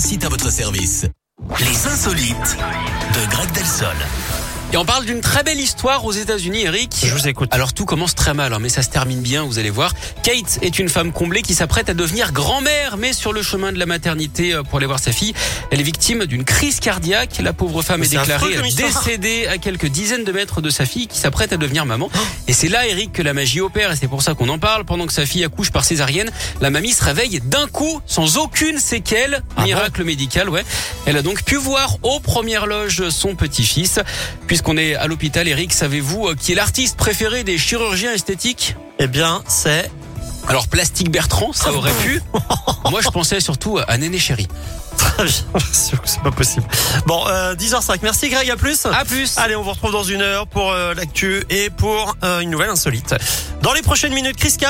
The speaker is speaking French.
site à votre service. Les insolites de Greg Delsol. Et on parle d'une très belle histoire aux États-Unis, Eric. Je vous écoute. Alors tout commence très mal, hein, mais ça se termine bien, vous allez voir. Kate est une femme comblée qui s'apprête à devenir grand-mère, mais sur le chemin de la maternité euh, pour aller voir sa fille, elle est victime d'une crise cardiaque. La pauvre femme est, affreux déclarée décédée à quelques dizaines de mètres de sa fille qui s'apprête à devenir maman. Et c'est là, Eric, que la magie opère, et c'est pour ça qu'on en parle. Pendant que sa fille accouche par césarienne, la mamie se réveille d'un coup, sans aucune séquelle. Ah Miracle médical, ouais. Elle a donc pu voir aux premières loges son petit-fils. Puisqu'on est à l'hôpital, Eric, savez-vous euh, qui est l'artiste préféré des chirurgiens esthétiques? Eh bien, c'est Alors, Plastique Bertrand, ça aurait pu. Moi, je pensais surtout à Néné Chéri. très bien. C'est pas possible. Bon, euh, 10h05. Merci Greg, à plus. À plus Allez, on vous retrouve dans une heure pour euh, l'actu et pour euh, une nouvelle insolite. Dans les prochaines minutes, Chris Cap